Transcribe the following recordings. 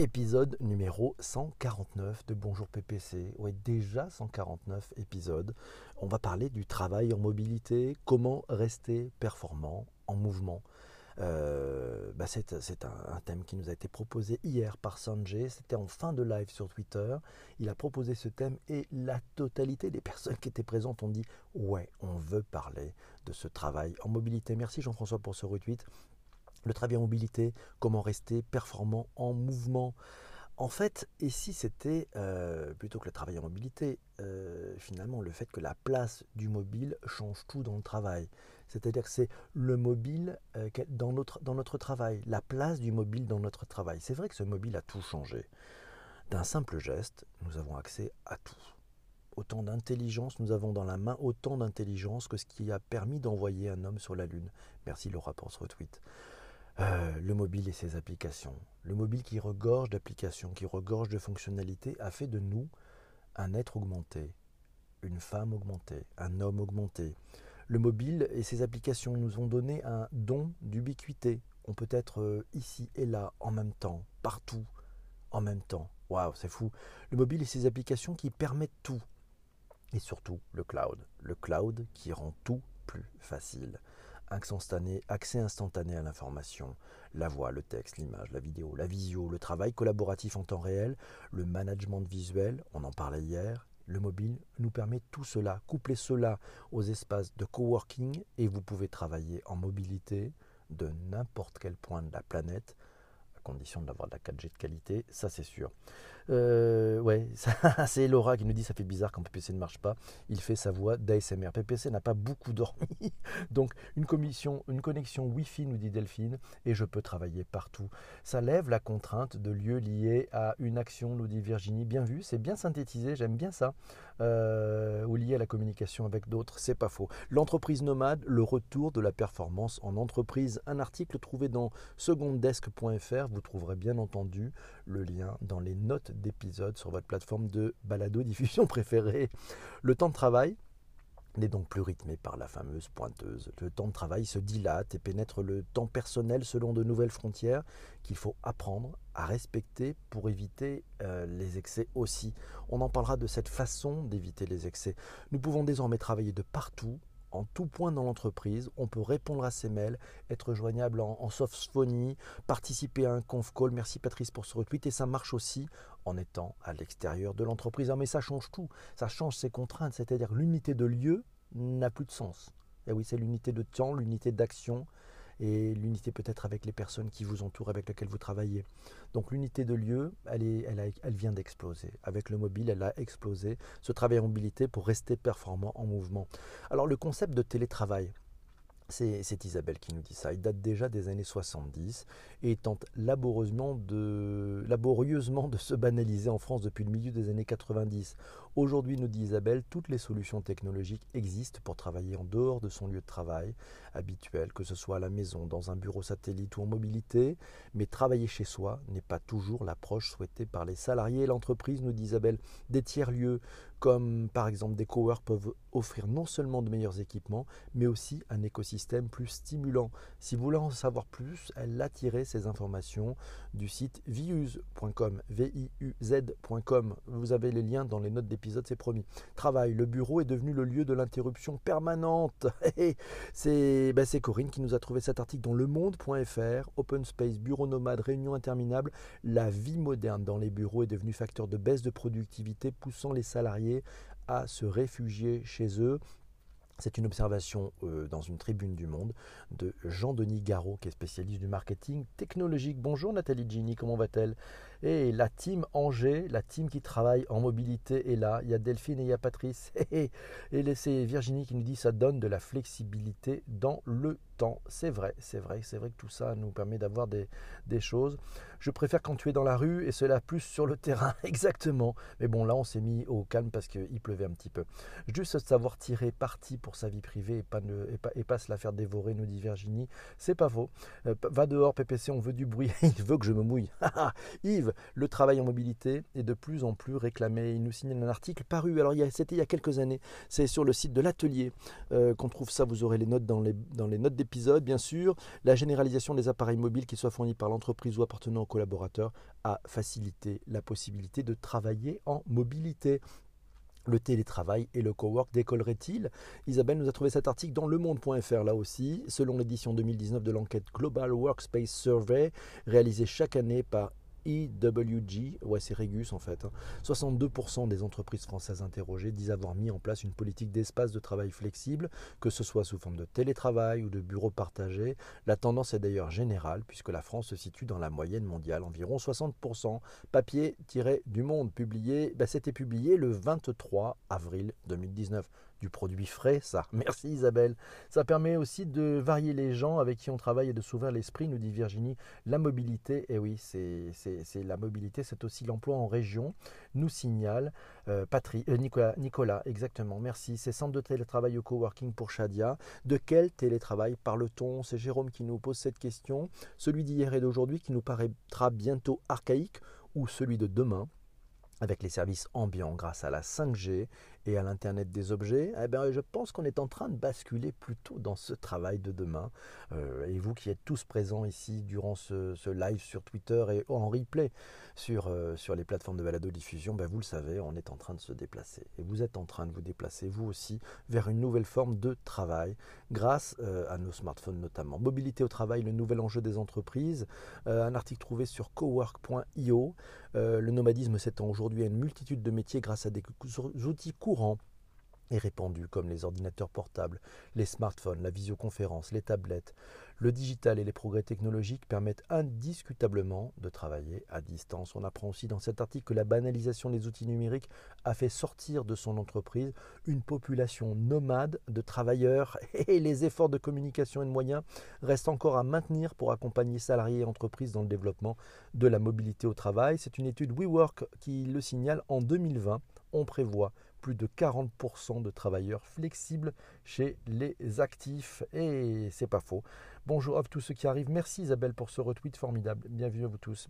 Épisode numéro 149 de Bonjour PPC. Oui, déjà 149 épisodes. On va parler du travail en mobilité, comment rester performant en mouvement. Euh, bah, c'est un, thème qui nous a été proposé hier par Sanjay. C'était en fin de live sur Twitter. Il a proposé ce thème et la totalité des personnes qui étaient présentes ont dit Ouais, on veut parler de ce travail en mobilité. Merci Jean-François pour ce retweet le travail en mobilité, comment rester performant en mouvement. En fait, et si c'était euh, plutôt que le travail en mobilité, euh, finalement le fait que la place du mobile change tout dans le travail? C'est-à-dire que c'est le mobile euh, dans, notre, dans notre travail, la place du mobile dans notre travail. C'est vrai que ce mobile a tout changé. D'un simple geste, nous avons accès à tout. Autant d'intelligence, nous avons dans la main autant d'intelligence que ce qui a permis d'envoyer un homme sur la Lune. Merci Laura pour ce retweet. Euh, le mobile et ses applications. Le mobile qui regorge d'applications, qui regorge de fonctionnalités, a fait de nous un être augmenté, une femme augmentée, un homme augmenté. Le mobile et ses applications nous ont donné un don d'ubiquité. On peut être euh, ici et là en même temps, partout, en même temps. Waouh, c'est fou. Le mobile et ses applications qui permettent tout. Et surtout le cloud. Le cloud qui rend tout plus facile accès instantané à l'information, la voix, le texte, l'image, la vidéo, la visio, le travail collaboratif en temps réel, le management visuel, on en parlait hier, le mobile nous permet tout cela, coupler cela aux espaces de coworking et vous pouvez travailler en mobilité de n'importe quel point de la planète, à condition d'avoir de la 4G de qualité, ça c'est sûr. Euh, ouais, c'est Laura qui nous dit ça fait bizarre quand PPC ne marche pas. Il fait sa voix d'ASMR. PPC n'a pas beaucoup dormi, donc une, commission, une connexion Wi-Fi nous dit Delphine, et je peux travailler partout. Ça lève la contrainte de lieux liés à une action, nous dit Virginie. Bien vu, c'est bien synthétisé, j'aime bien ça. Euh, ou lié à la communication avec d'autres, c'est pas faux. L'entreprise nomade, le retour de la performance en entreprise. Un article trouvé dans seconddesk.fr. Vous trouverez bien entendu le lien dans les notes d'épisodes sur votre plateforme de balado-diffusion préférée. Le temps de travail n'est donc plus rythmé par la fameuse pointeuse. Le temps de travail se dilate et pénètre le temps personnel selon de nouvelles frontières qu'il faut apprendre à respecter pour éviter euh, les excès aussi. On en parlera de cette façon d'éviter les excès. Nous pouvons désormais travailler de partout en tout point dans l'entreprise. On peut répondre à ses mails, être joignable en, en softphonie, participer à un conf call. Merci Patrice pour ce retweet. Et ça marche aussi en étant à l'extérieur de l'entreprise. Ah, mais ça change tout. Ça change ses contraintes. C'est-à-dire l'unité de lieu n'a plus de sens. Et eh oui, c'est l'unité de temps, l'unité d'action et l'unité peut-être avec les personnes qui vous entourent, avec lesquelles vous travaillez. Donc l'unité de lieu, elle, vient d'exploser. Avec le mobile, elle a explosé. Ce travail en mobilité pour rester performant en mouvement. Alors le concept de télétravail, c'est Isabelle qui nous dit ça. Il date déjà des années 70 et tente laborieusement de, laborieusement de se banaliser en France depuis le milieu des années 90. Aujourd'hui, nous dit Isabelle, toutes les solutions technologiques existent pour travailler en dehors de son lieu de travail habituel, que ce soit à la maison, dans un bureau satellite ou en mobilité. Mais travailler chez soi n'est pas toujours l'approche souhaitée par les salariés et l'entreprise, nous dit Isabelle. Des tiers-lieux comme par exemple des coworks peuvent offrir non seulement de meilleurs équipements, mais aussi un écosystème plus stimulant. Si vous voulez en savoir plus, elle a tiré ces informations du site viuz.com. Vous avez les liens dans les notes d'épisode, c'est promis. Travail, le bureau est devenu le lieu de l'interruption permanente. Ben, c'est Corinne qui nous a trouvé cet article dans lemonde.fr, Open Space, bureau nomade, réunion interminable. La vie moderne dans les bureaux est devenue facteur de baisse de productivité, poussant les salariés à se réfugier chez eux. C'est une observation euh, dans une tribune du Monde de Jean-Denis Garot, qui est spécialiste du marketing technologique. Bonjour Nathalie Gini, comment va-t-elle? Et la team Angers, la team qui travaille en mobilité est là. Il y a Delphine et il y a Patrice. Et, c'est Virginie qui nous dit ça donne de la flexibilité dans le c'est vrai, c'est vrai, c'est vrai que tout ça nous permet d'avoir des, choses. Je préfère quand tu es dans la rue et cela plus sur le terrain, exactement. Mais bon, là, on s'est mis au calme parce qu'il pleuvait un petit peu. Juste savoir tirer parti pour sa vie privée et pas, et pas, se la faire dévorer, nous dit Virginie, c'est pas faux. Euh, va dehors, PPC, on veut du bruit. Il veut que je me mouille. Yves, Steve, le travail en mobilité est de plus en plus réclamé. Il nous signale un article paru, alors c'était il y a quelques années, c'est sur le site de l'atelier euh, qu'on trouve ça, vous aurez les notes dans les, dans les notes bien sûr. La généralisation des appareils mobiles, qu'ils soient fournis par l'entreprise ou appartenant aux collaborateurs, a facilité la possibilité de travailler en mobilité. Le télétravail et le cowork décolleraient-ils? Isabelle nous a trouvé cet article dans lemonde.fr là aussi, selon l'édition 2019 de l'enquête Global Workspace Survey, réalisée chaque année par EWG, ouais c'est Regus en fait, 62% hein. des entreprises françaises interrogées disent avoir mis en place une politique d'espace de travail flexible, que ce soit sous forme de télétravail ou de bureaux partagés. La tendance est d'ailleurs générale puisque la France se situe dans la moyenne mondiale, environ 60%. Papier-du monde publié, bah, c'était publié le 23 avril 2019 du produit frais, ça. Merci Isabelle. Ça permet aussi de varier les gens avec qui on travaille et de s'ouvrir l'esprit, nous dit Virginie. La mobilité, et eh oui, c'est la mobilité, c'est aussi l'emploi en région, nous signale euh, euh, Nicolas, exactement, merci. C'est centre de télétravail au coworking pour Shadia. De quel télétravail parle-t-on? C'est Jérôme qui nous pose cette question. Celui d'hier et d'aujourd'hui qui nous paraîtra bientôt archaïque ou celui de demain avec les services ambiants grâce à la 5G et à l'Internet des objets, eh bien, je pense qu'on est en train de basculer plutôt dans ce travail de demain. Euh, et vous qui êtes tous présents ici durant ce, live sur Twitter et en replay sur, euh, sur les plateformes de balado-diffusion, ben, vous le savez, on est en train de se déplacer. Et vous êtes en train de vous déplacer, vous aussi, vers une nouvelle forme de travail, grâce euh, à nos smartphones notamment. Mobilité au travail, le nouvel enjeu des entreprises. un article trouvé sur cowork.io. le nomadisme s'étend aujourd'hui à une multitude de métiers grâce à des outils courts et répandu comme les ordinateurs portables, les smartphones, la visioconférence, les tablettes. Le digital et les progrès technologiques permettent indiscutablement de travailler à distance. On apprend aussi dans cet article que la banalisation des outils numériques a fait sortir de son entreprise une population nomade de travailleurs et les efforts de communication et de moyens restent encore à maintenir pour accompagner salariés et entreprises dans le développement de la mobilité au travail. C'est une étude WeWork qui le signale en 2020. On prévoit plus de 40% de travailleurs flexibles chez les actifs. Et c'est pas faux. Bonjour à tous ceux qui arrivent. Merci Isabelle pour ce retweet formidable. Bienvenue à vous tous.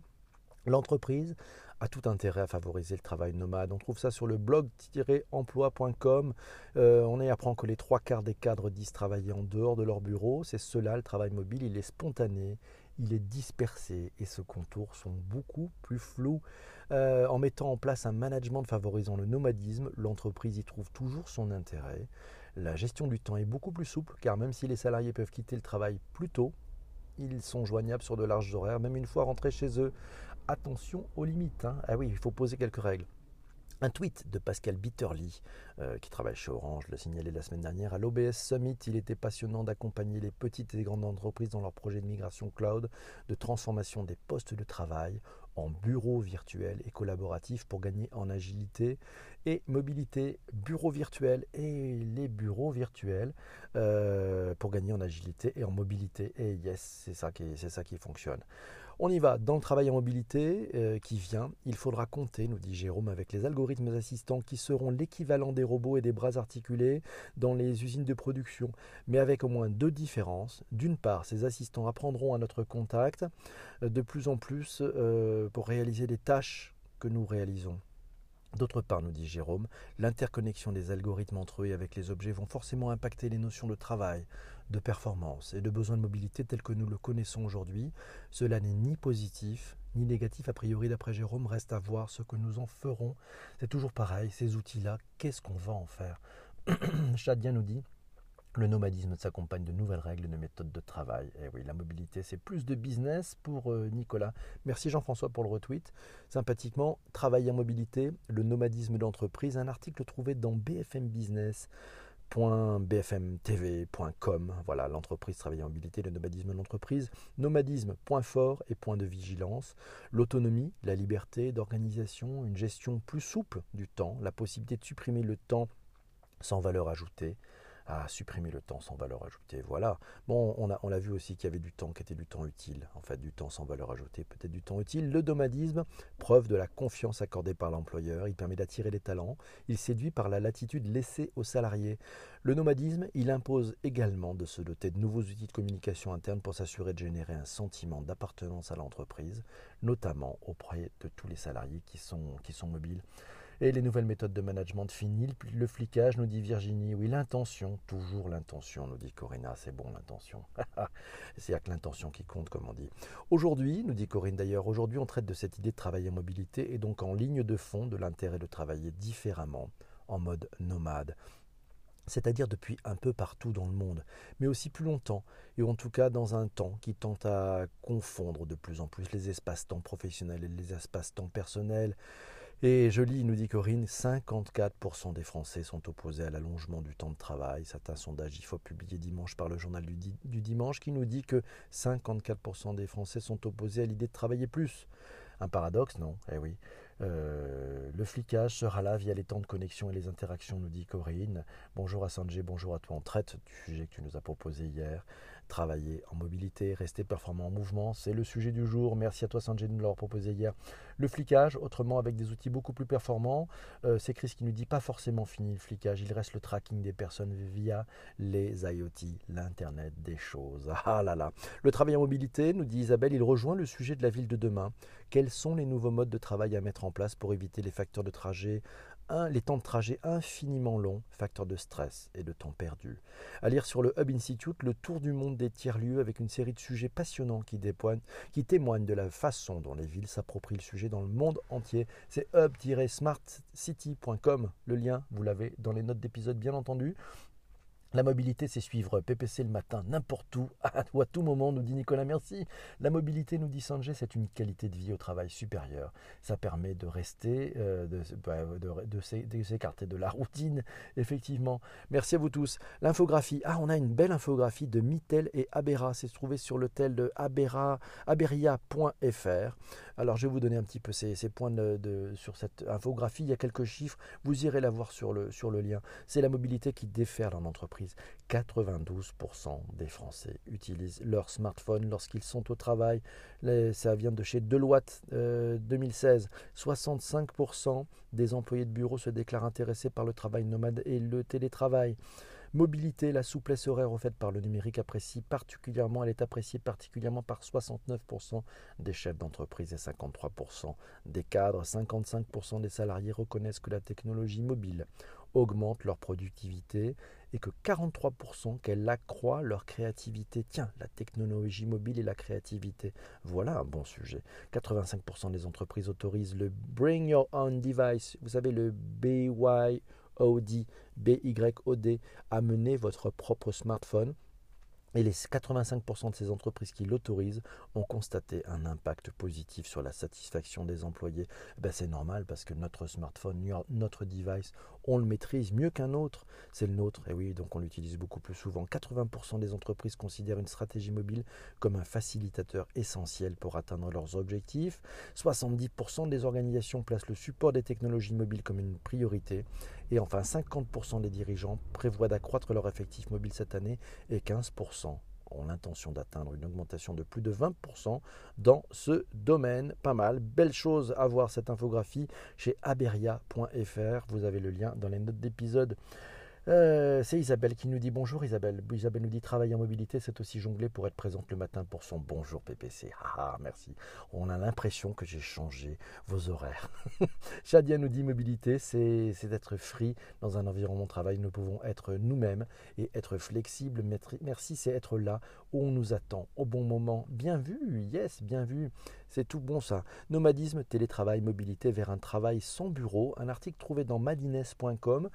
L'entreprise a tout intérêt à favoriser le travail nomade. On trouve ça sur le blog-emploi.com. Euh, on y apprend que les trois quarts des cadres disent travailler en dehors de leur bureau. C'est cela, le travail mobile. Il est spontané, il est dispersé et ses contours sont beaucoup plus flous. Euh, en mettant en place un management favorisant le nomadisme, l'entreprise y trouve toujours son intérêt. La gestion du temps est beaucoup plus souple car même si les salariés peuvent quitter le travail plus tôt, ils sont joignables sur de larges horaires, même une fois rentrés chez eux. Attention aux limites. Hein. Ah oui, il faut poser quelques règles. Un tweet de Pascal Bitterly, euh, qui travaille chez Orange, le signalé la semaine dernière. À l'OBS Summit, il était passionnant d'accompagner les petites et grandes entreprises dans leurs projets de migration cloud, de transformation des postes de travail en bureaux virtuels et collaboratifs pour gagner en agilité et mobilité. Bureaux virtuels et les bureaux virtuels euh, pour gagner en agilité et en mobilité. Et yes, c'est ça c'est ça qui fonctionne. On y va dans le travail en mobilité euh, qui vient. Il faudra compter, nous dit Jérôme, avec les algorithmes assistants qui seront l'équivalent des robots et des bras articulés dans les usines de production, mais avec au moins deux différences. D'une part, ces assistants apprendront à notre contact euh, de plus en plus euh, pour réaliser les tâches que nous réalisons. D'autre part, nous dit Jérôme, l'interconnexion des algorithmes entre eux et avec les objets vont forcément impacter les notions de travail, de performance et de besoin de mobilité tel que nous le connaissons aujourd'hui. Cela n'est ni positif ni négatif a priori d'après Jérôme, reste à voir ce que nous en ferons. C'est toujours pareil, ces outils-là, qu'est-ce qu'on va en faire? Chadien nous dit le nomadisme s'accompagne de nouvelles règles, de méthodes de travail. Et eh oui, la mobilité, c'est plus de business pour euh, Nicolas. Merci Jean-François pour le retweet. Sympathiquement, travailler en mobilité, le nomadisme d'entreprise, un article trouvé dans BFM Business .bfmtv.com. Voilà, l'entreprise travailler en mobilité, le nomadisme de l'entreprise. Nomadisme, point fort et point de vigilance. L'autonomie, la liberté d'organisation, une gestion plus souple du temps, la possibilité de supprimer le temps sans valeur ajoutée, à supprimer le temps sans valeur ajoutée. Voilà. Bon, on, a, l'a vu aussi qu'il y avait du temps qui était du temps utile, en fait, du temps sans valeur ajoutée, peut-être du temps utile. Le nomadisme, preuve de la confiance accordée par l'employeur, il permet d'attirer les talents, il séduit par la latitude laissée aux salariés. Le nomadisme, il impose également de se doter de nouveaux outils de communication interne pour s'assurer de générer un sentiment d'appartenance à l'entreprise, notamment auprès de tous les salariés qui sont mobiles. Et les nouvelles méthodes de management fini le flicage, nous dit Virginie. Oui, l'intention, toujours l'intention, nous dit Corinna. C'est bon, l'intention. C'est à que l'intention qui compte, comme on dit. Aujourd'hui, nous dit Corinne d'ailleurs, aujourd'hui on traite de cette idée de travailler en mobilité et donc en ligne de fond de l'intérêt de travailler différemment, en mode nomade c'est-à-dire depuis un peu partout dans le monde, mais aussi plus longtemps, et en tout cas dans un temps qui tente à confondre de plus en plus les espaces-temps professionnels et les espaces-temps personnels, et je lis, nous dit Corinne, 54% des Français sont opposés à l'allongement du temps de travail. C'est un sondage IFO publié dimanche par le journal du, du dimanche qui nous dit que 54% des Français sont opposés à l'idée de travailler plus. Un paradoxe, non? Eh oui. Euh, le flicage sera là via les temps de connexion et les interactions, nous dit Corinne. Bonjour à Sanjay, bonjour à toi. On traite du sujet que tu nous as proposé hier. Travailler en mobilité, rester performant en mouvement, c'est le sujet du jour. Merci à toi Sanjay de nous l'avoir proposé hier. Le flicage, autrement avec des outils beaucoup plus performants. Euh, c'est Chris qui nous dit pas forcément fini le flicage, il reste le tracking des personnes via les IoT, l'Internet des choses. Ah là là. Le travail en mobilité, nous dit Isabelle, il rejoint le sujet de la ville de demain. Quels sont les nouveaux modes de travail à mettre en place pour éviter les facteurs de trajet les temps de trajet infiniment longs, facteurs de stress et de temps perdu. À lire sur le Hub Institute le tour du monde des tiers-lieux avec une série de sujets passionnants qui, qui témoignent de la façon dont les villes s'approprient le sujet dans le monde entier. C'est hub-smartcity.com. Le lien, vous l'avez dans les notes d'épisode bien entendu. La mobilité, c'est suivre PPC le matin, n'importe où, ou à tout moment, nous dit Nicolas Merci. La mobilité, nous dit Sanjay, c'est une qualité de vie au travail supérieure. Ça permet de rester, euh, bah, de, s'écarter de la routine, effectivement. Merci à vous tous. L'infographie. Ah, on a une belle infographie de Mittel et Abera. C'est trouvé sur le tel de aberia.fr. Alors, je vais vous donner un petit peu ces, points sur cette infographie. Il y a quelques chiffres. Vous irez la voir sur le, sur le lien. C'est la mobilité qui déferle en entreprise. 92% des Français utilisent leur smartphone lorsqu'ils sont au travail. ça vient de chez Deloitte 2016. Euh, 65% des employés de bureau se déclarent intéressés par le travail nomade et le télétravail. Mobilité, la souplesse horaire offerte par le numérique apprécie particulièrement, elle est appréciée particulièrement par 69% des chefs d'entreprise et 53% des cadres. 55% des salariés reconnaissent que la technologie mobile augmente leur productivité et que 43% qu'elle accroît leur créativité. Tiens, la technologie mobile et la créativité, voilà un bon sujet. 85% des entreprises autorisent le Bring Your Own Device, vous savez le BYOD, BYOD, amener votre propre smartphone et les 85% de ces entreprises qui l'autorisent ont constaté un impact positif sur la satisfaction des employés. Ben c'est normal parce que notre smartphone, notre device, on le maîtrise mieux qu'un autre. C'est le nôtre, et oui, donc on l'utilise beaucoup plus souvent. 80% des entreprises considèrent une stratégie mobile comme un facilitateur essentiel pour atteindre leurs objectifs. 70% des organisations placent le support des technologies mobiles comme une priorité. Et enfin, 50% des dirigeants prévoient d'accroître leur effectif mobile cette année et 15% ont l'intention d'atteindre une augmentation de plus de 20% dans ce domaine. Pas mal. Belle chose à voir cette infographie chez aberia.fr. Vous avez le lien dans les notes d'épisode. Euh, c'est Isabelle qui nous dit bonjour Isabelle. Isabelle nous dit travailler en mobilité, c'est aussi jongler pour être présente le matin pour son bonjour PPC. Ah, merci. On a l'impression que j'ai changé vos horaires. Shadia nous dit mobilité, c'est être free dans un environnement de travail. Nous pouvons être nous-mêmes et être flexibles. Merci, c'est être là où on nous attend au bon moment. Bien vu, yes, bien vu. C'est tout bon ça. Nomadisme, télétravail, mobilité vers un travail sans bureau. Un article trouvé dans madines.com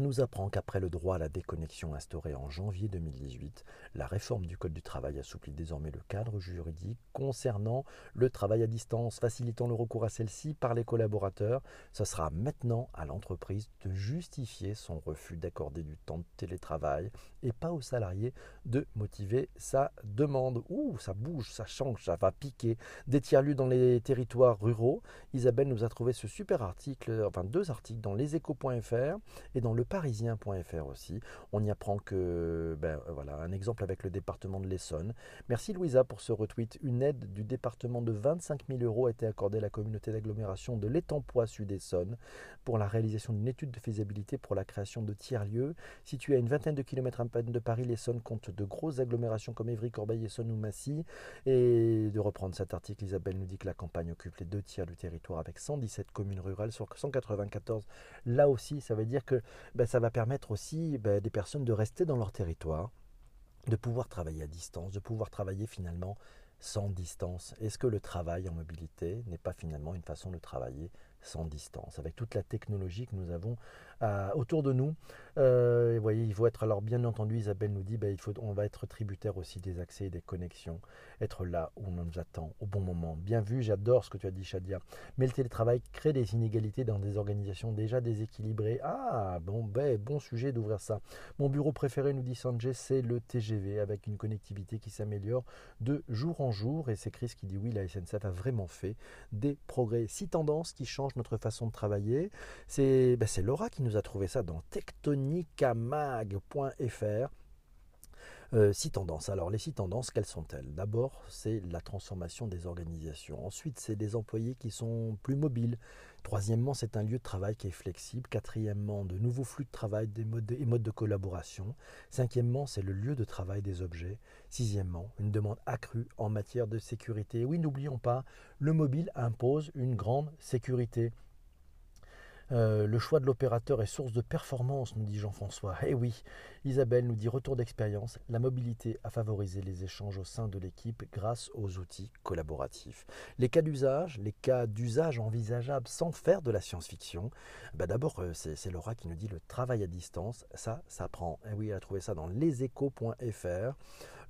nous apprend qu'après le droit à la déconnexion instauré en janvier 2018, la réforme du Code du travail assouplit désormais le cadre juridique concernant le travail à distance, facilitant le recours à celle-ci par les collaborateurs. Ce sera maintenant à l'entreprise de justifier son refus d'accorder du temps de télétravail et pas aux salariés de motiver sa demande. Ouh, ça bouge, ça change, ça va piquer. Des tiers-lus dans les territoires ruraux. Isabelle nous a trouvé ce super article, enfin deux articles dans leséchos.fr et dans le leparisien.fr aussi. On y apprend que, ben, voilà, un exemple avec le département de l'Essonne. Merci Louisa pour ce retweet. Une aide du département de 25 000 euros a été accordée à la communauté d'agglomération de l'Étampois Sud-Essonne pour la réalisation d'une étude de faisabilité pour la création de tiers-lieux. Situé à une vingtaine de kilomètres à peine de Paris, l'Essonne compte de grosses agglomérations comme Évry, Corbeil, Essonne ou Massy. Et de reprendre cet article, Isabelle nous dit que la campagne occupe les deux tiers du territoire avec 117 communes rurales sur 194. Là aussi, ça veut dire que ben, ça va permettre aussi ben, des personnes de rester dans leur territoire, de pouvoir travailler à distance, de pouvoir travailler finalement sans distance. Est-ce que le travail en mobilité n'est pas finalement une façon de travailler sans distance, avec toute la technologie que nous avons autour de nous. Euh, vous voyez, il faut être, alors bien entendu, Isabelle nous dit, ben, il faut, on va être tributaire aussi des accès et des connexions, être là où on nous attend, au bon moment. Bien vu, j'adore ce que tu as dit, Shadia. Mais le télétravail crée des inégalités dans des organisations déjà déséquilibrées. Ah, bon, ben, bon sujet d'ouvrir ça. Mon bureau préféré, nous dit Sanjay, c'est le TGV, avec une connectivité qui s'améliore de jour en jour. Et c'est Chris qui dit, oui, la SNCF a vraiment fait des progrès. Six tendances qui changent notre façon de travailler. C'est ben, Laura qui nous a trouvé ça dans tectonicamag.fr. Euh, six tendances. Alors les six tendances, quelles sont-elles? D'abord, c'est la transformation des organisations. Ensuite, c'est des employés qui sont plus mobiles. Troisièmement, c'est un lieu de travail qui est flexible. Quatrièmement, de nouveaux flux de travail des modes et modes de collaboration. Cinquièmement, c'est le lieu de travail des objets. Sixièmement, une demande accrue en matière de sécurité. Oui, n'oublions pas, le mobile impose une grande sécurité. Euh, le choix de l'opérateur est source de performance, nous dit Jean-François. Eh oui, Isabelle nous dit retour d'expérience. La mobilité a favorisé les échanges au sein de l'équipe grâce aux outils collaboratifs. Les cas d'usage, les cas d'usage envisageables sans faire de la science-fiction. Bah D'abord, euh, c'est Laura qui nous dit le travail à distance. Ça, ça prend. Eh oui, elle a trouvé ça dans leséchos.fr.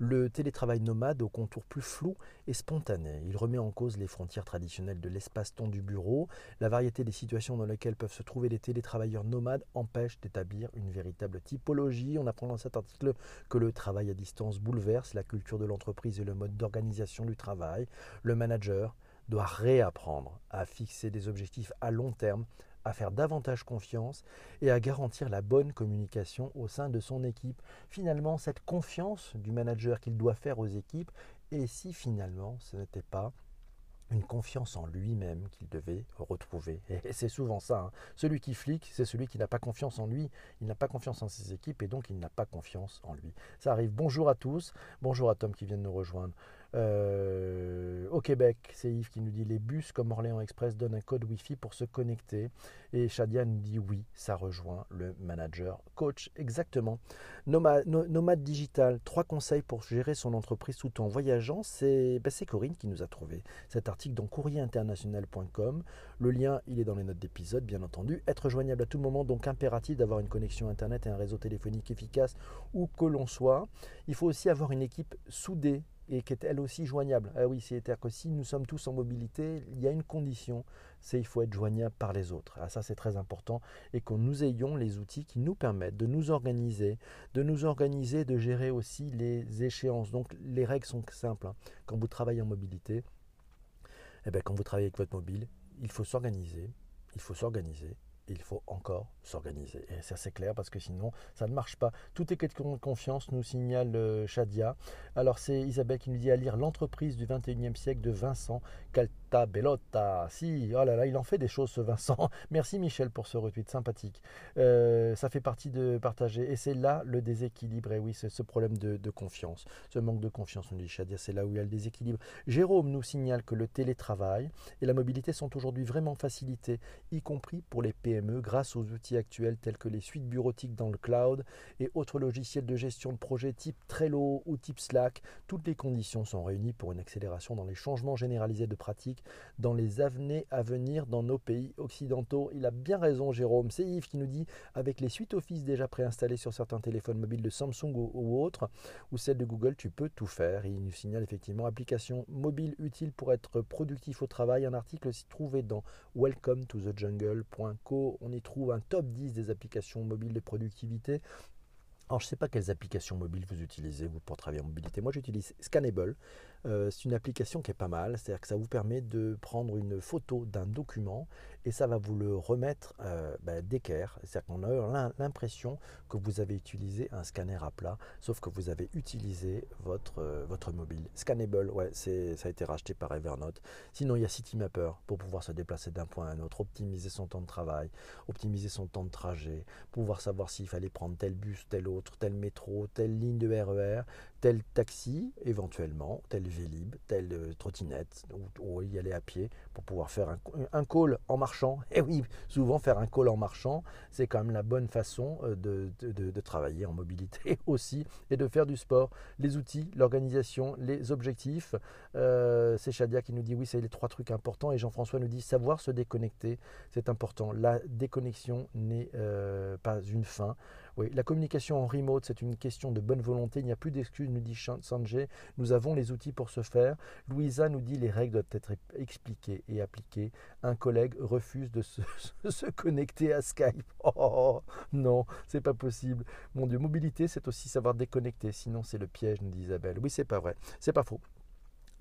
Le télétravail nomade au contour plus flou et spontané. Il remet en cause les frontières traditionnelles de l'espace-temps du bureau. La variété des situations dans lesquelles peuvent se trouver les télétravailleurs nomades empêche d'établir une véritable typologie. On apprend dans cet article que le travail à distance bouleverse la culture de l'entreprise et le mode d'organisation du travail. Le manager doit réapprendre à fixer des objectifs à long terme à faire davantage confiance et à garantir la bonne communication au sein de son équipe. Finalement, cette confiance du manager qu'il doit faire aux équipes, et si finalement ce n'était pas une confiance en lui-même qu'il devait retrouver. Et c'est souvent ça. Hein. Celui qui flique, c'est celui qui n'a pas confiance en lui, il n'a pas confiance en ses équipes et donc il n'a pas confiance en lui. Ça arrive. Bonjour à tous. Bonjour à Tom qui vient de nous rejoindre. Euh, au Québec, c'est Yves qui nous dit les bus comme Orléans Express donnent un code Wi-Fi pour se connecter. Et Shadia nous dit oui, ça rejoint le manager coach. Exactement. Nomade, digital, trois conseils pour gérer son entreprise tout en voyageant. Ben, c'est Corinne qui nous a trouvé cet article dans courrierinternational.com. Le lien, il est dans les notes d'épisode, bien entendu. Être joignable à tout moment, donc impératif d'avoir une connexion Internet et un réseau téléphonique efficace où que l'on soit. Il faut aussi avoir une équipe soudée et qui est elle aussi joignable. Ah oui, c'est-à-dire que si nous sommes tous en mobilité, il y a une condition, c'est il faut être joignable par les autres. Ah, ça c'est très important et que nous ayons les outils qui nous permettent de nous organiser, de nous organiser, de gérer aussi les échéances. Donc les règles sont simples. Hein. Quand vous travaillez en mobilité, eh bien, quand vous travaillez avec votre mobile, il faut s'organiser, il faut s'organiser, il faut encore s'organiser. Et c'est assez clair parce que sinon, ça ne marche pas. Tout est question de confiance, nous signale euh, Shadia. Alors, c'est Isabelle qui nous dit à lire L'entreprise du 21e siècle de Vincent Calta Bellotta. Si, oh là là, il en fait des choses ce Vincent. Merci Michel pour ce retweet sympathique. Euh, ça fait partie de partager. Et c'est là le déséquilibre. Et oui, c'est ce problème de, confiance, ce manque de confiance, nous dit Shadia. C'est là où il y a le déséquilibre. Jérôme nous signale que le télétravail et la mobilité sont aujourd'hui vraiment facilités, y compris pour les PME grâce aux outils actuels tels que les suites bureautiques dans le cloud et autres logiciels de gestion de projet type Trello ou type Slack. Toutes les conditions sont réunies pour une accélération dans les changements généralisés de pratiques dans les années à venir dans nos pays occidentaux. Il a bien raison Jérôme. C'est Yves qui nous dit avec les suites Office déjà préinstallées sur certains téléphones mobiles de Samsung ou, autres ou celles de Google, tu peux tout faire. Il nous signale effectivement application mobile utile pour être productif au travail. Un article trouvé dans welcome to the jungle.co on y trouve un top 10 des applications mobiles de productivité. Alors, je ne sais pas quelles applications mobiles vous utilisez, pour travailler en mobilité. Moi, j'utilise Scannable. Euh, c'est une application qui est pas mal, c'est-à-dire que ça vous permet de prendre une photo d'un document et ça va vous le remettre euh, ben, d'équerre. C'est-à-dire qu'on a l'impression que vous avez utilisé un scanner à plat, sauf que vous avez utilisé votre, euh, mobile. Scannable, ouais, ça a été racheté par Evernote. Sinon, il y a CityMapper pour pouvoir se déplacer d'un point à un autre, optimiser son temps de travail, optimiser son temps de trajet, pouvoir savoir s'il fallait prendre tel bus, tel autre, tel métro, telle ligne de RER, tel taxi éventuellement, tel Vélib, telle euh, trottinette, ou, y aller à pied pour pouvoir faire un, call en Et oui, souvent faire un call en marchant, c'est quand même la bonne façon euh, de, travailler en mobilité aussi et de faire du sport. Les outils, l'organisation, les objectifs. Euh, c'est Shadia qui nous dit oui, c'est les trois trucs importants. Et Jean-François nous dit savoir se déconnecter, c'est important. La déconnexion n'est pas une fin. La communication en remote, c'est une question de bonne volonté. Il n'y a plus d'excuses, nous dit Sanjay. Nous avons les outils pour ce faire. Louisa nous dit les règles doivent être expliquées et appliquées. Un collègue refuse de se, connecter à Skype. Oh, oh, oh non, c'est pas possible. Mon Dieu, mobilité, c'est aussi savoir déconnecter. Sinon, c'est le piège, nous dit Isabelle. Oui, c'est pas vrai. C'est pas faux.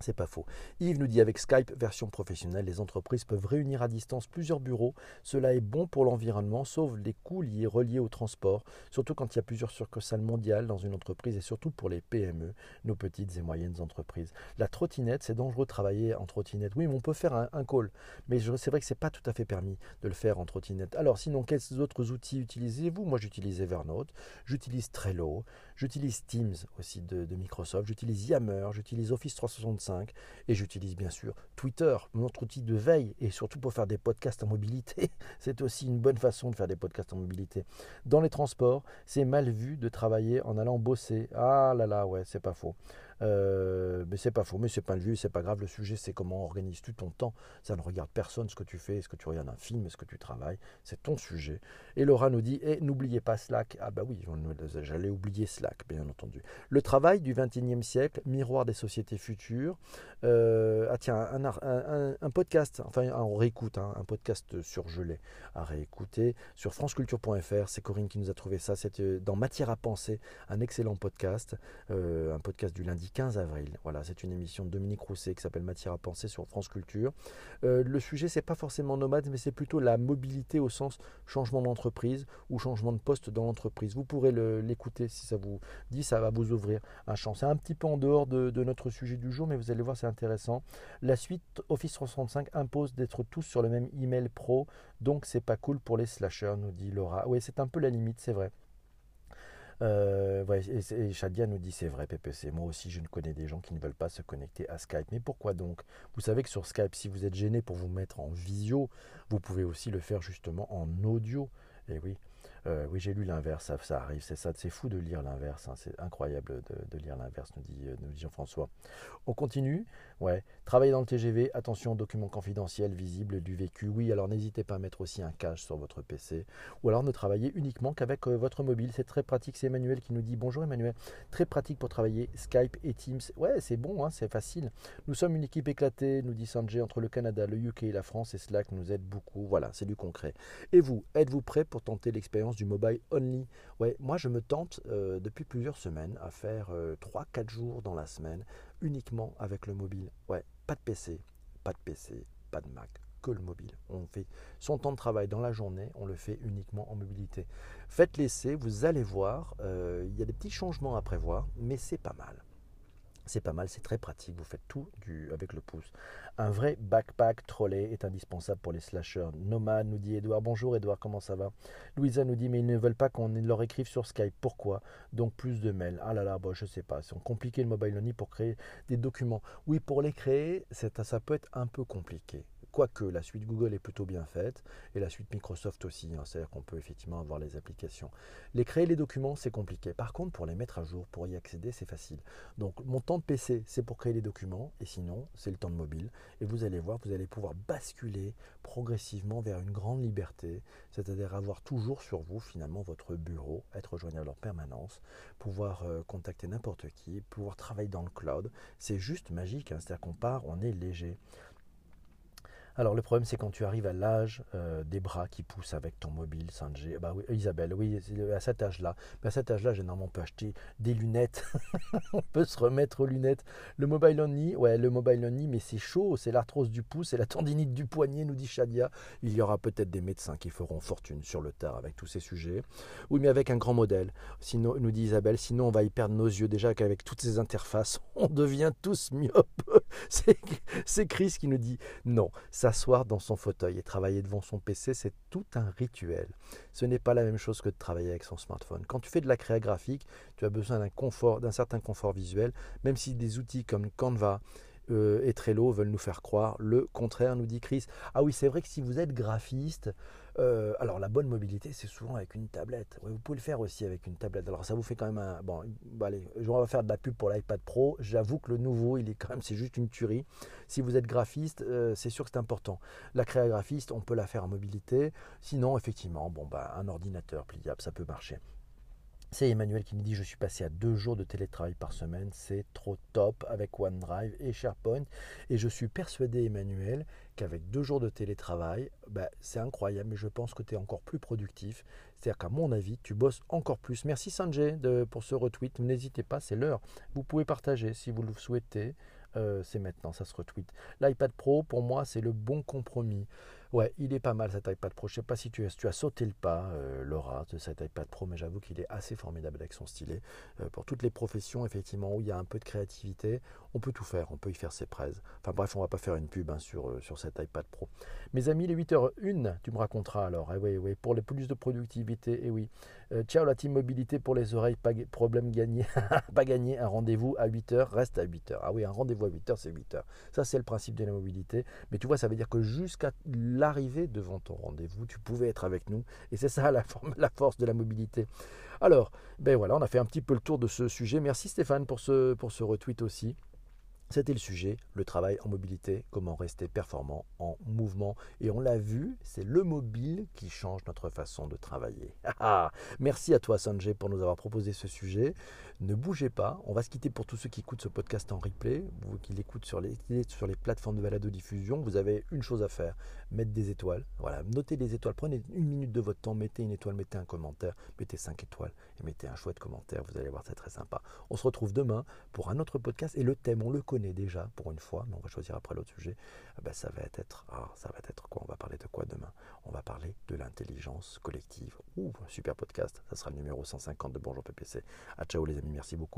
C'est pas faux. Yves nous dit avec Skype, version professionnelle, les entreprises peuvent réunir à distance plusieurs bureaux. Cela est bon pour l'environnement, sauf les coûts liés reliés au transport, surtout quand il y a plusieurs succursales mondiales dans une entreprise et surtout pour les PME, nos petites et moyennes entreprises. La trottinette, c'est dangereux de travailler en trottinette. Oui, mais on peut faire un, call, mais c'est vrai que c'est pas tout à fait permis de le faire en trottinette. Alors, sinon, quels autres outils utilisez-vous? Moi, j'utilise Evernote, j'utilise Trello, j'utilise Teams aussi de, de Microsoft, j'utilise Yammer, j'utilise Office 365 et j'utilise bien sûr Twitter, notre outil de veille et surtout pour faire des podcasts en mobilité. C'est aussi une bonne façon de faire des podcasts en mobilité. Dans les transports, c'est mal vu de travailler en allant bosser. Ah là là, ouais, c'est pas faux. Euh, mais c'est pas faux, mais c'est pas le vue, c'est pas grave. Le sujet, c'est comment organises-tu ton temps. Ça ne regarde personne ce que tu fais. Est-ce que tu regardes un film? Est-ce que tu travailles? C'est ton sujet. Et Laura nous dit et n'oubliez pas Slack. Ah bah oui, j'allais oublier Slack, bien entendu. Le travail du 21e siècle, miroir des sociétés futures. Euh, ah tiens, un, podcast, enfin on réécoute, hein, un podcast surgelé à réécouter sur franceculture.fr. C'est Corinne qui nous a trouvé ça. C'est euh, dans Matière à penser, un excellent podcast, un podcast du lundi 15 avril. Voilà, c'est une émission de Dominique Rousset qui s'appelle Matière à penser sur France Culture. Euh, le sujet, c'est pas forcément nomade, mais c'est plutôt la mobilité au sens changement d'entreprise ou changement de poste dans l'entreprise. Vous pourrez l'écouter si ça vous dit, ça va vous ouvrir un champ. C'est un petit peu en dehors de, notre sujet du jour, mais vous allez voir, c'est intéressant. La suite Office 365 impose d'être tous sur le même email pro, donc c'est pas cool pour les slashers, nous dit Laura. Oui, c'est un peu la limite, c'est vrai. Euh, et, Shadia nous dit c'est vrai PPC, moi aussi je ne connais des gens qui ne veulent pas se connecter à Skype. Mais pourquoi donc? Vous savez que sur Skype, si vous êtes gêné pour vous mettre en visio, vous pouvez aussi le faire justement en audio. Et oui, euh, oui, j'ai lu l'inverse, ça, arrive, c'est ça, c'est fou de lire l'inverse, hein, c'est incroyable de, lire l'inverse, nous dit, euh, nous dit Jean-François. On continue, ouais. Travailler dans le TGV, attention aux documents confidentiels visibles du vécu. Oui, alors n'hésitez pas à mettre aussi un cache sur votre PC, ou alors ne travailler uniquement qu'avec euh, votre mobile. C'est très pratique. C'est Emmanuel qui nous dit bonjour Emmanuel, très pratique pour travailler Skype et Teams. Ouais, c'est bon, hein, c'est facile. Nous sommes une équipe éclatée, nous dit Sanjay, entre le Canada, le UK et la France, et Slack nous aide beaucoup. Voilà, c'est du concret. Et vous, êtes-vous prêt pour tenter l'expérience du mobile only? Ouais, moi je me tente euh, depuis plusieurs semaines à faire 3-4 euh, jours dans la semaine uniquement avec le mobile. Ouais, pas de PC, pas de PC, pas de Mac, que le mobile. On fait son temps de travail dans la journée, on le fait uniquement en mobilité. Faites l'essai, vous allez voir, euh, il y a des petits changements à prévoir, mais c'est pas mal. C'est pas mal, c'est très pratique, vous faites tout avec le pouce. Un vrai backpack trolley est indispensable pour les slashers. Nomad nous dit Edouard, bonjour Edouard, comment ça va? Louisa nous dit mais ils ne veulent pas qu'on leur écrive sur Skype, pourquoi? Donc plus de mails. Ah là là, bon, je sais pas, c'est compliqué le mobile only pour créer des documents. Oui, pour les créer, ça peut être un peu compliqué. Quoique la suite Google est plutôt bien faite et la suite Microsoft aussi, hein, c'est-à-dire qu'on peut effectivement avoir les applications. Les créer les documents, c'est compliqué. Par contre, pour les mettre à jour, pour y accéder, c'est facile. Donc mon temps de PC, c'est pour créer les documents et sinon, c'est le temps de mobile. Et vous allez voir, vous allez pouvoir basculer progressivement vers une grande liberté, c'est-à-dire avoir toujours sur vous finalement votre bureau, être joignable en permanence, pouvoir euh, contacter n'importe qui, pouvoir travailler dans le cloud. C'est juste magique, hein. c'est-à-dire qu'on part, on est léger. Alors le problème c'est quand tu arrives à l'âge euh, des bras qui poussent avec ton mobile Sanjay. Bah oui, Isabelle, oui, à cet âge-là. à cet âge-là, généralement on peut acheter des lunettes. on peut se remettre aux lunettes. Le mobile only, ouais, le mobile only, mais c'est chaud, c'est l'arthrose du pouce, c'est la tendinite du poignet, nous dit Shadia. Il y aura peut-être des médecins qui feront fortune sur le tard avec tous ces sujets. Oui, mais avec un grand modèle. Sinon, nous dit Isabelle, sinon on va y perdre nos yeux. Déjà qu'avec toutes ces interfaces, on devient tous myopes. c'est Chris qui nous dit non, s'asseoir dans son fauteuil et travailler devant son PC, c'est tout un rituel. Ce n'est pas la même chose que de travailler avec son smartphone. Quand tu fais de la créa graphique, tu as besoin d'un confort, d'un certain confort visuel, même si des outils comme Canva, euh, et Trello veulent nous faire croire le contraire, nous dit Chris. Ah oui, c'est vrai que si vous êtes graphiste, euh, alors la bonne mobilité, c'est souvent avec une tablette. vous pouvez le faire aussi avec une tablette. Alors ça vous fait quand même un... Bon, allez, on va faire de la pub pour l'iPad Pro. J'avoue que le nouveau, il est quand même, c'est juste une tuerie. Si vous êtes graphiste, euh, c'est sûr que c'est important. La créa graphiste, on peut la faire en mobilité. Sinon, effectivement, bon, bah, un ordinateur pliable, ça peut marcher. C'est Emmanuel qui me dit je suis passé à deux jours de télétravail par semaine, c'est trop top avec OneDrive et SharePoint. Et je suis persuadé, Emmanuel, qu'avec deux jours de télétravail, bah, c'est incroyable, mais je pense que tu es encore plus productif. C'est-à-dire qu'à mon avis, tu bosses encore plus. Merci Sanjay de, pour ce retweet. N'hésitez pas, c'est l'heure. Vous pouvez partager si vous le souhaitez. Euh, c'est maintenant, ça se retweet. L'iPad Pro, pour moi, c'est le bon compromis. Ouais, il est pas mal cet iPad Pro. Je sais pas si tu as, as sauté le pas, euh, Laura, de cet iPad Pro, mais j'avoue qu'il est assez formidable avec son stylet. Euh, pour toutes les professions, effectivement, où il y a un peu de créativité, on peut tout faire, on peut y faire ses praises. Enfin bref, on va pas faire une pub hein, sur, euh, sur cet iPad Pro. Mes amis, les 8h01, tu me raconteras alors. Eh oui, oui, pour les plus de productivité, eh oui. ciao la team mobilité pour les oreilles, pas problème gagné, pas gagné, un rendez-vous à 8h, reste à 8h. Ah oui, un rendez-vous à 8h, c'est 8h. Ça, c'est le principe de la mobilité. Mais tu vois, ça veut dire que jusqu'à l'arrivée devant ton rendez-vous, tu pouvais être avec nous. Et c'est ça la, force de la mobilité. Alors, ben voilà, on a fait un petit peu le tour de ce sujet. Merci Stéphane pour ce retweet aussi. C'était le sujet, le travail en mobilité, comment rester performant en mouvement. Et on l'a vu, c'est le mobile qui change notre façon de travailler. Ah, merci à toi Sanjay pour nous avoir proposé ce sujet. Ne bougez pas, on va se quitter pour tous ceux qui écoutent ce podcast en replay, vous qui l'écoutent sur les, sur les plateformes de balado-diffusion, vous avez une chose à faire, mettre des étoiles. Voilà, notez des étoiles, prenez une minute de votre temps, mettez une étoile, mettez un commentaire, mettez cinq étoiles et mettez un chouette commentaire, vous allez voir, c'est très sympa. On se retrouve demain pour un autre podcast. Et le thème, on le connaît déjà pour une fois, mais on va choisir après l'autre sujet. Ben, ça va être, ah, ça va être quoi? On va parler de quoi demain? On va parler de l'intelligence collective. Ouh, super podcast, ça sera le numéro 150 de Bonjour PPC. À ciao les amis merci beaucoup.